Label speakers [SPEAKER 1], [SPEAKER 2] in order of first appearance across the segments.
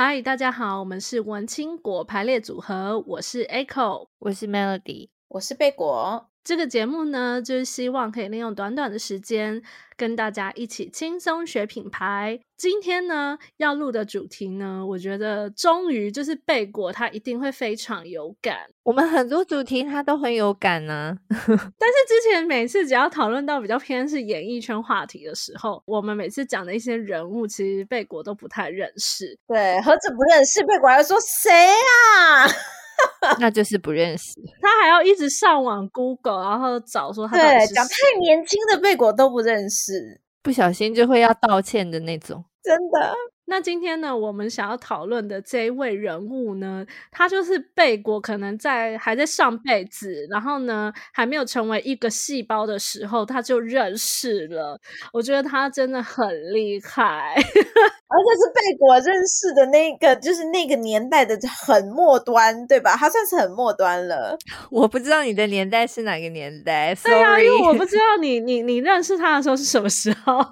[SPEAKER 1] 嗨，大家好，我们是文青果排列组合，我是 Echo，
[SPEAKER 2] 我是 Melody，
[SPEAKER 3] 我是贝果。
[SPEAKER 1] 这个节目呢，就是希望可以利用短短的时间，跟大家一起轻松学品牌。今天呢，要录的主题呢，我觉得终于就是贝果他一定会非常有感。
[SPEAKER 2] 我们很多主题他都很有感呢、啊，
[SPEAKER 1] 但是之前每次只要讨论到比较偏是演艺圈话题的时候，我们每次讲的一些人物，其实贝果都不太认识。
[SPEAKER 3] 对，何止不认识，贝果还说谁啊？
[SPEAKER 2] 那就是不认识，
[SPEAKER 1] 他还要一直上网 Google，然后找说他是。
[SPEAKER 3] 对，讲太年轻的贝果都不认识，
[SPEAKER 2] 不小心就会要道歉的那种，
[SPEAKER 3] 真的。
[SPEAKER 1] 那今天呢，我们想要讨论的这一位人物呢，他就是贝果，可能在还在上辈子，然后呢还没有成为一个细胞的时候，他就认识了。我觉得他真的很厉害，而且
[SPEAKER 3] 是贝果认识的那个，就是那个年代的很末端，对吧？他算是很末端了。
[SPEAKER 2] 我不知道你的年代是哪个年代，
[SPEAKER 1] 对啊，因为我不知道你你你认识他的时候是什么时候。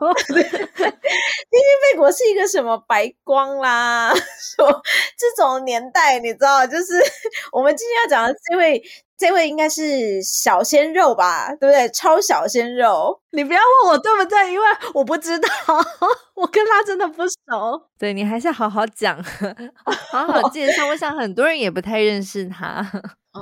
[SPEAKER 1] 毕
[SPEAKER 3] 竟贝果是一个什么？白光啦，说这种年代，你知道，就是 我们今天要讲的这位，这位应该是小鲜肉吧，对不对？超小鲜肉，
[SPEAKER 1] 你不要问我对不对，因为我不知道，我跟他真的不熟。
[SPEAKER 2] 对，你还是好好讲，好好介绍。我想很多人也不太认识他。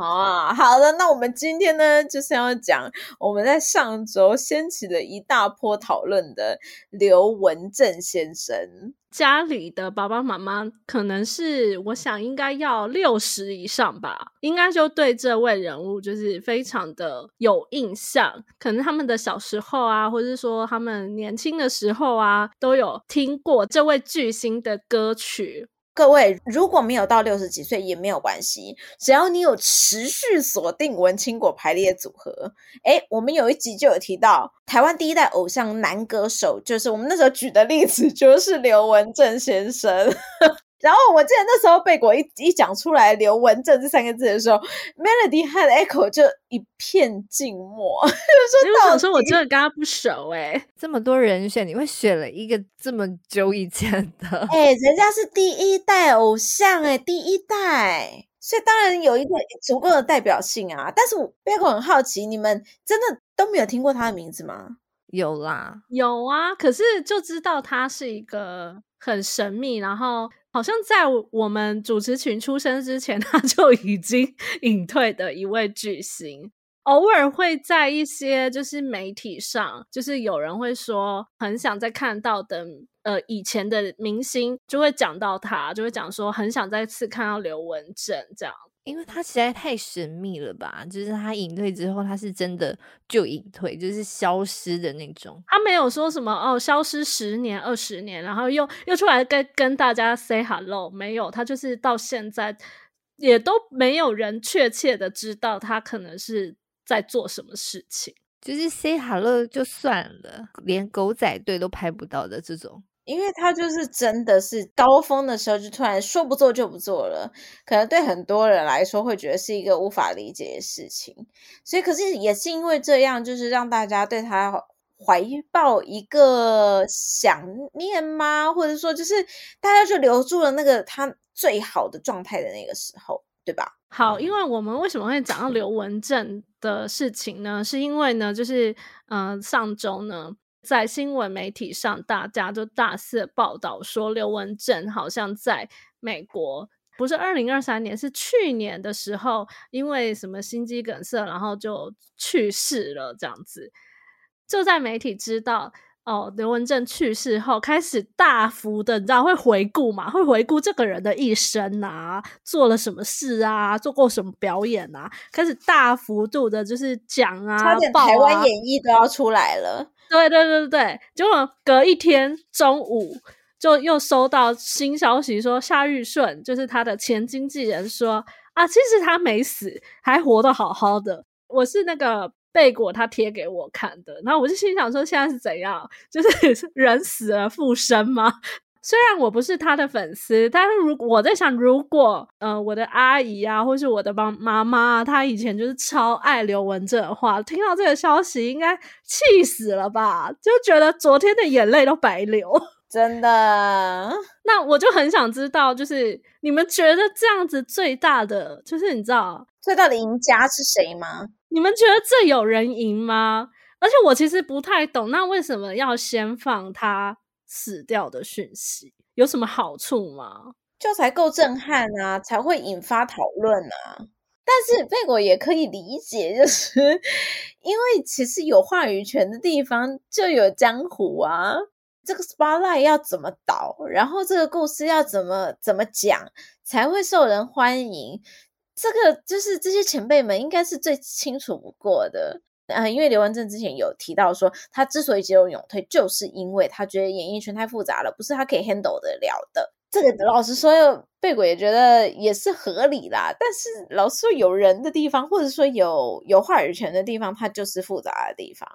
[SPEAKER 3] 啊，好的，那我们今天呢，就是要讲我们在上周掀起了一大波讨论的刘文正先生。
[SPEAKER 1] 家里的爸爸妈妈可能是，我想应该要六十以上吧，应该就对这位人物就是非常的有印象。可能他们的小时候啊，或者是说他们年轻的时候啊，都有听过这位巨星的歌曲。
[SPEAKER 3] 各位，如果没有到六十几岁也没有关系，只要你有持续锁定文青果排列组合。诶，我们有一集就有提到台湾第一代偶像男歌手，就是我们那时候举的例子，就是刘文正先生。然后我记得那时候贝果一一讲出来“刘文正”这三个字的时候，Melody 和 Echo 就一片静默。就
[SPEAKER 1] 说：“我说我真的跟他不熟诶、欸、
[SPEAKER 2] 这么多人选，你会选了一个这么久以前的？诶、
[SPEAKER 3] 欸、人家是第一代偶像诶、欸、第一代，所以当然有一个足够的代表性啊。但是贝果很好奇，你们真的都没有听过他的名字吗？
[SPEAKER 2] 有啦，
[SPEAKER 1] 有啊，可是就知道他是一个很神秘，然后。好像在我们主持群出生之前，他就已经 隐退的一位巨星，偶尔会在一些就是媒体上，就是有人会说很想再看到的，呃，以前的明星就会讲到他，就会讲说很想再次看到刘文正这样。
[SPEAKER 2] 因为他实在太神秘了吧，就是他隐退之后，他是真的就隐退，就是消失的那种。
[SPEAKER 1] 他没有说什么哦，消失十年、二十年，然后又又出来跟跟大家 say hello，没有，他就是到现在也都没有人确切的知道他可能是在做什么事情，
[SPEAKER 2] 就是 say hello 就算了，连狗仔队都拍不到的这种。
[SPEAKER 3] 因为他就是真的是高峰的时候，就突然说不做就不做了，可能对很多人来说会觉得是一个无法理解的事情。所以，可是也是因为这样，就是让大家对他怀抱一个想念吗？或者说，就是大家就留住了那个他最好的状态的那个时候，对吧？
[SPEAKER 1] 好，因为我们为什么会讲到刘文正的事情呢？是因为呢，就是嗯、上周呢。在新闻媒体上，大家就大肆报道说，刘文正好像在美国，不是二零二三年，是去年的时候，因为什么心肌梗塞，然后就去世了。这样子，就在媒体知道哦，刘文正去世后，开始大幅的，你知道会回顾嘛？会回顾这个人的一生啊，做了什么事啊，做过什么表演啊，开始大幅度的，就是讲啊，
[SPEAKER 3] 差点台湾演艺都要出来了。
[SPEAKER 1] 对对对对，结果隔一天中午就又收到新消息说，夏玉顺就是他的前经纪人说啊，其实他没死，还活得好好的。我是那个贝果他贴给我看的，然后我就心想说，现在是怎样？就是人死而复生吗？虽然我不是他的粉丝，但是如果我在想，如果呃我的阿姨啊，或是我的妈妈妈，她以前就是超爱刘文正的话，听到这个消息应该气死了吧？就觉得昨天的眼泪都白流。
[SPEAKER 3] 真的。
[SPEAKER 1] 那我就很想知道，就是你们觉得这样子最大的，就是你知道
[SPEAKER 3] 最大的赢家是谁吗？
[SPEAKER 1] 你们觉得这有人赢吗？而且我其实不太懂，那为什么要先放他死掉的讯息？有什么好处吗？
[SPEAKER 3] 就才够震撼啊，才会引发讨论啊。但是贝果也可以理解，就是因为其实有话语权的地方就有江湖啊。这个 spotlight 要怎么导，然后这个故事要怎么怎么讲才会受人欢迎，这个就是这些前辈们应该是最清楚不过的。呃，因为刘文正之前有提到说，他之所以急流勇退，就是因为他觉得演艺圈太复杂了，不是他可以 handle 得了的。这个老实说，贝果也觉得也是合理啦。但是老实说，有人的地方，或者说有有话语权的地方，它就是复杂的地方，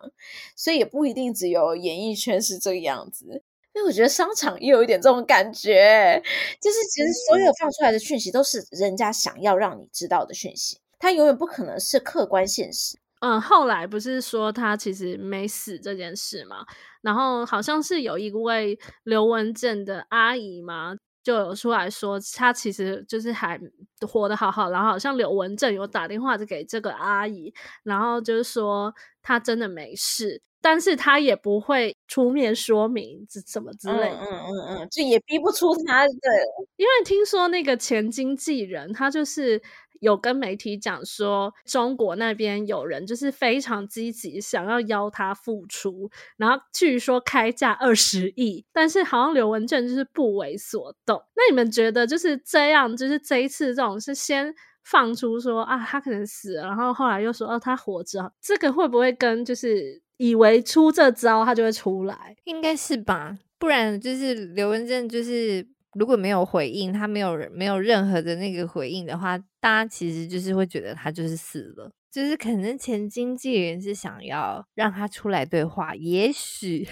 [SPEAKER 3] 所以也不一定只有演艺圈是这个样子。因为我觉得商场也有一点这种感觉，就是其实所有放出来的讯息都是人家想要让你知道的讯息，它永远不可能是客观现实。
[SPEAKER 1] 嗯，后来不是说他其实没死这件事嘛？然后好像是有一位刘文正的阿姨嘛，就有出来说他其实就是还活得好好。然后好像刘文正有打电话就给这个阿姨，然后就是说他真的没事，但是他也不会出面说明这什么之类的。
[SPEAKER 3] 嗯嗯嗯嗯，就也逼不出他的，
[SPEAKER 1] 因为听说那个前经纪人他就是。有跟媒体讲说，中国那边有人就是非常积极，想要邀他复出，然后据说开价二十亿，但是好像刘文正就是不为所动。那你们觉得就是这样？就是这一次这种是先放出说啊，他可能死了，然后后来又说哦，他活着，这个会不会跟就是以为出这招他就会出来？
[SPEAKER 2] 应该是吧，不然就是刘文正就是。如果没有回应，他没有没有任何的那个回应的话，大家其实就是会觉得他就是死了，就是可能前经纪人是想要让他出来对话，也许，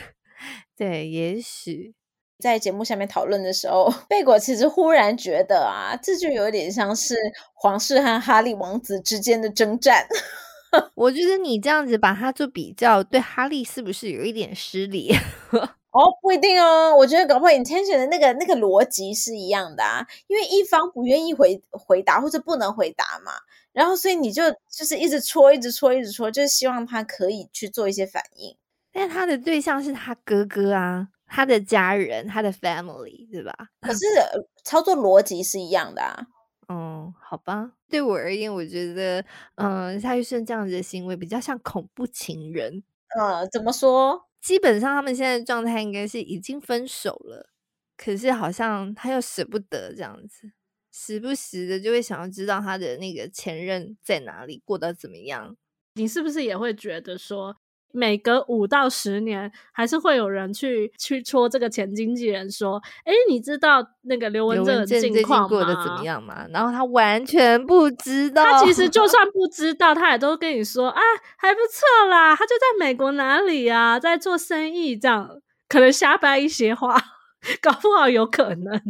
[SPEAKER 2] 对，也许
[SPEAKER 3] 在节目下面讨论的时候，贝果其实忽然觉得啊，这就有点像是皇室和哈利王子之间的征战。
[SPEAKER 2] 我觉得你这样子把他做比较，对哈利是不是有一点失礼？
[SPEAKER 3] 哦，不一定哦。我觉得搞不好 intention 的那个那个逻辑是一样的啊，因为一方不愿意回回答或者不能回答嘛，然后所以你就就是一直戳，一直戳，一直戳，就是希望他可以去做一些反应。
[SPEAKER 2] 但他的对象是他哥哥啊，他的家人，他的 family，对吧？
[SPEAKER 3] 可是操作逻辑是一样的啊。
[SPEAKER 2] 嗯，好吧。对我而言，我觉得，嗯，夏玉胜这样子的行为比较像恐怖情人。
[SPEAKER 3] 呃，怎么说？
[SPEAKER 2] 基本上他们现在的状态应该是已经分手了，可是好像他又舍不得这样子，时不时的就会想要知道他的那个前任在哪里，过得怎么样。
[SPEAKER 1] 你是不是也会觉得说，每隔五到十年，还是会有人去去戳这个前经纪人说：“哎，你知道那个刘文正的近况
[SPEAKER 2] 过得怎么样吗？”然后他完全不知道。
[SPEAKER 1] 他其实就算不知道，他也都跟你说：“啊，还不错啦，他就在美国哪里啊，在做生意，这样可能瞎掰一些话，搞不好有可能。”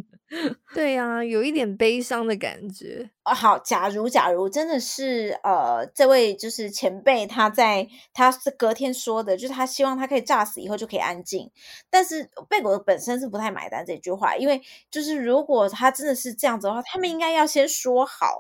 [SPEAKER 2] 对呀、啊，有一点悲伤的感觉。
[SPEAKER 3] 哦，好，假如假如真的是呃，这位就是前辈，他在他是隔天说的，就是他希望他可以炸死以后就可以安静。但是贝果本身是不太买单这句话，因为就是如果他真的是这样子的话，他们应该要先说好，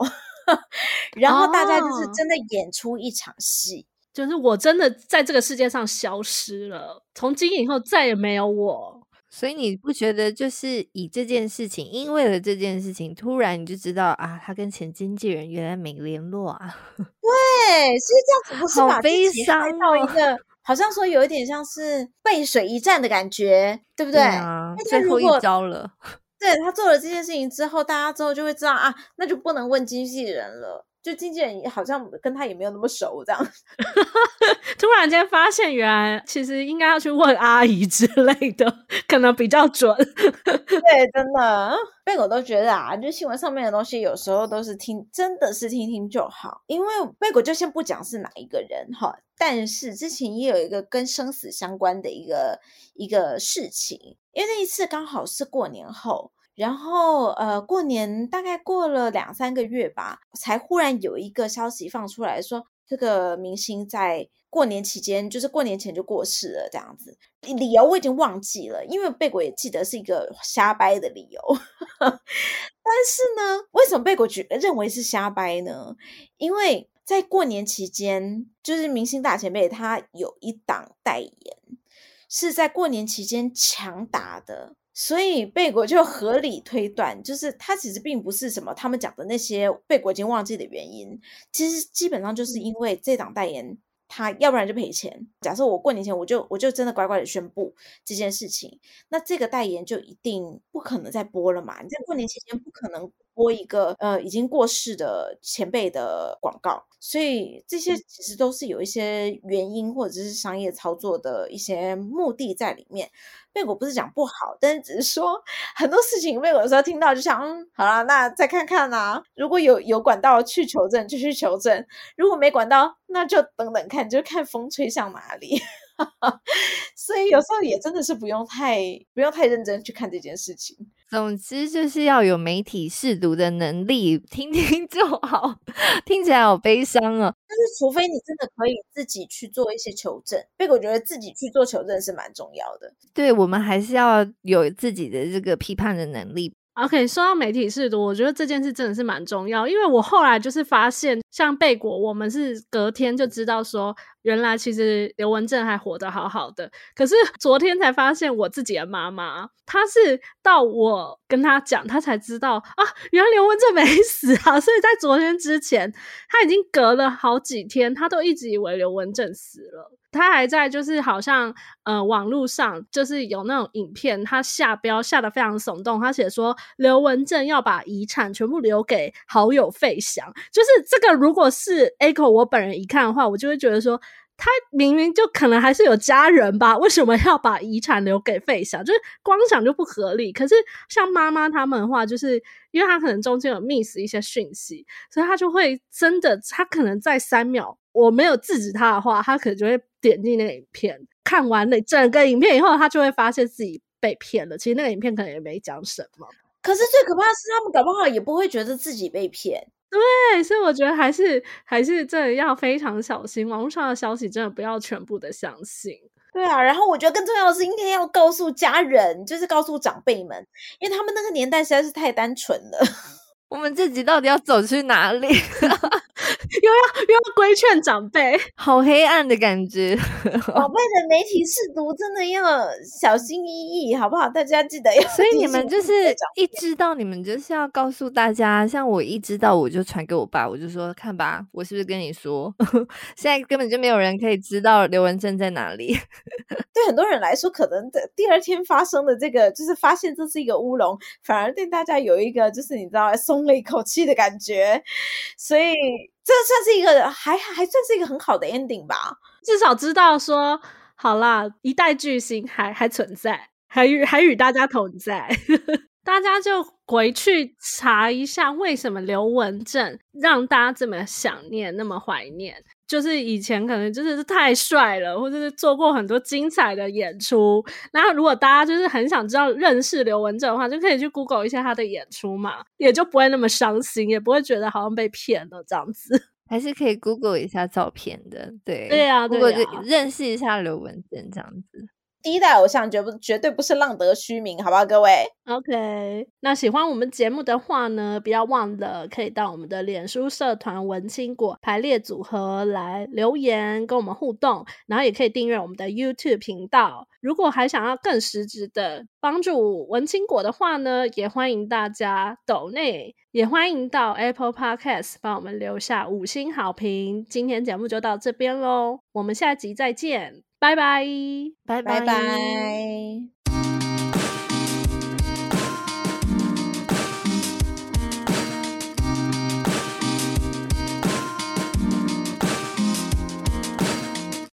[SPEAKER 3] 然后大家就是真的演出一场戏，
[SPEAKER 1] 哦，就是我真的在这个世界上消失了，从今以后再也没有我。
[SPEAKER 2] 所以你不觉得就是以这件事情，因为了这件事情，突然你就知道啊，他跟前经纪人原来没联络啊？
[SPEAKER 3] 对，所以这样子不是
[SPEAKER 2] 把悲伤
[SPEAKER 3] 到一个，好像说有一点像是背水一战的感觉，对不对？对
[SPEAKER 2] 啊，最后一招了。
[SPEAKER 3] 对，他做了这件事情之后，大家之后就会知道啊，那就不能问经纪人了。就经纪人好像跟他也没有那么熟，这样。
[SPEAKER 1] 突然间发现，原来其实应该要去问阿姨之类的，可能比较准。
[SPEAKER 3] 对，真的，贝果都觉得啊，就新闻上面的东西，有时候都是听，真的是听听就好。因为贝果就先不讲是哪一个人哈，但是之前也有一个跟生死相关的一个一个事情，因为那一次刚好是过年后。然后，呃，过年大概过了两三个月吧，才忽然有一个消息放出来说，这个明星在过年期间，就是过年前就过世了，这样子。理由我已经忘记了，因为贝果也记得是一个瞎掰的理由。但是呢，为什么贝果觉认为是瞎掰呢？因为在过年期间，就是明星大前辈他有一档代言，是在过年期间强打的。所以贝果就合理推断，就是他其实并不是什么他们讲的那些贝果已经忘记的原因，其实基本上就是因为这档代言，他要不然就赔钱。假设我过年前我就我就真的乖乖的宣布这件事情，那这个代言就一定不可能再播了嘛？你在过年期间不可能播一个呃已经过世的前辈的广告，所以这些其实都是有一些原因或者是商业操作的一些目的在里面。贝果不是讲不好，但是只是说很多事情，贝果有时候听到就想，嗯，好啦，那再看看啊。如果有有管道去求证，就去求证；如果没管道，那就等等看，就看风吹向哪里。所以有时候也真的是不用太不用太认真去看这件事情。
[SPEAKER 2] 总之就是要有媒体试读的能力，听听就好。听起来好悲伤啊！
[SPEAKER 3] 但是除非你真的可以自己去做一些求证，贝果觉得自己去做求证是蛮重要的。
[SPEAKER 2] 对，我们还是要有自己的这个批判的能力。
[SPEAKER 1] OK，说到媒体识读，我觉得这件事真的是蛮重要，因为我后来就是发现，像贝果，我们是隔天就知道说，原来其实刘文正还活得好好的。可是昨天才发现，我自己的妈妈，她是到我跟她讲，她才知道啊，原来刘文正没 死啊。所以在昨天之前，她已经隔了好几天，她都一直以为刘文正死了。他还在，就是好像呃，网络上就是有那种影片，他下标下的非常耸动。他写说刘文正要把遗产全部留给好友费翔，就是这个。如果是 Echo 我本人一看的话，我就会觉得说，他明明就可能还是有家人吧，为什么要把遗产留给费翔？就是光想就不合理。可是像妈妈他们的话，就是因为他可能中间有 miss 一些讯息，所以他就会真的，他可能在三秒我没有制止他的话，他可能就会。点进那个影片，看完了整个影片以后，他就会发现自己被骗了。其实那个影片可能也没讲什么。
[SPEAKER 3] 可是最可怕的是，他们搞不好也不会觉得自己被骗。
[SPEAKER 1] 对，所以我觉得还是 还是真的要非常小心，网络上的消息真的不要全部的相信。
[SPEAKER 3] 对啊，然后我觉得更重要的是，应该要告诉家人，就是告诉长辈们，因为他们那个年代实在是太单纯了。
[SPEAKER 2] 我们自己到底要走去哪里？
[SPEAKER 1] 又要又要规劝长辈，
[SPEAKER 2] 好黑暗的感觉。
[SPEAKER 3] 宝贝的媒体试读真的要小心翼翼，好不好？大家记得要。
[SPEAKER 2] 所以你们就是一知道，你们就是要告诉大家。像我一知道，我就传给我爸，我就说：“看吧，我是不是跟你说？现在根本就没有人可以知道刘文正在哪里。”
[SPEAKER 3] 对很多人来说，可能的第二天发生的这个，就是发现这是一个乌龙，反而对大家有一个就是你知道松了一口气的感觉，所以。这算是一个还还算是一个很好的 ending 吧，
[SPEAKER 1] 至少知道说好啦，一代巨星还还存在，还与还与大家同在，大家就回去查一下为什么刘文正让大家这么想念，那么怀念。就是以前可能就是太帅了，或者是做过很多精彩的演出。然后如果大家就是很想知道认识刘文正的话，就可以去 Google 一下他的演出嘛，也就不会那么伤心，也不会觉得好像被骗了这样子。
[SPEAKER 2] 还是可以 Google 一下照片的，对
[SPEAKER 1] 对呀，
[SPEAKER 2] 如果就认识一下刘文正这样子。
[SPEAKER 3] 第一代偶像绝不绝对不是浪得虚名，好不好，各位
[SPEAKER 1] ？OK，那喜欢我们节目的话呢，不要忘了可以到我们的脸书社团文青果排列组合来留言跟我们互动，然后也可以订阅我们的 YouTube 频道。如果还想要更实质的帮助文青果的话呢，也欢迎大家抖内，也欢迎到 Apple Podcast 帮我们留下五星好评。今天节目就到这边喽，我们下集再见。拜拜，
[SPEAKER 2] 拜拜。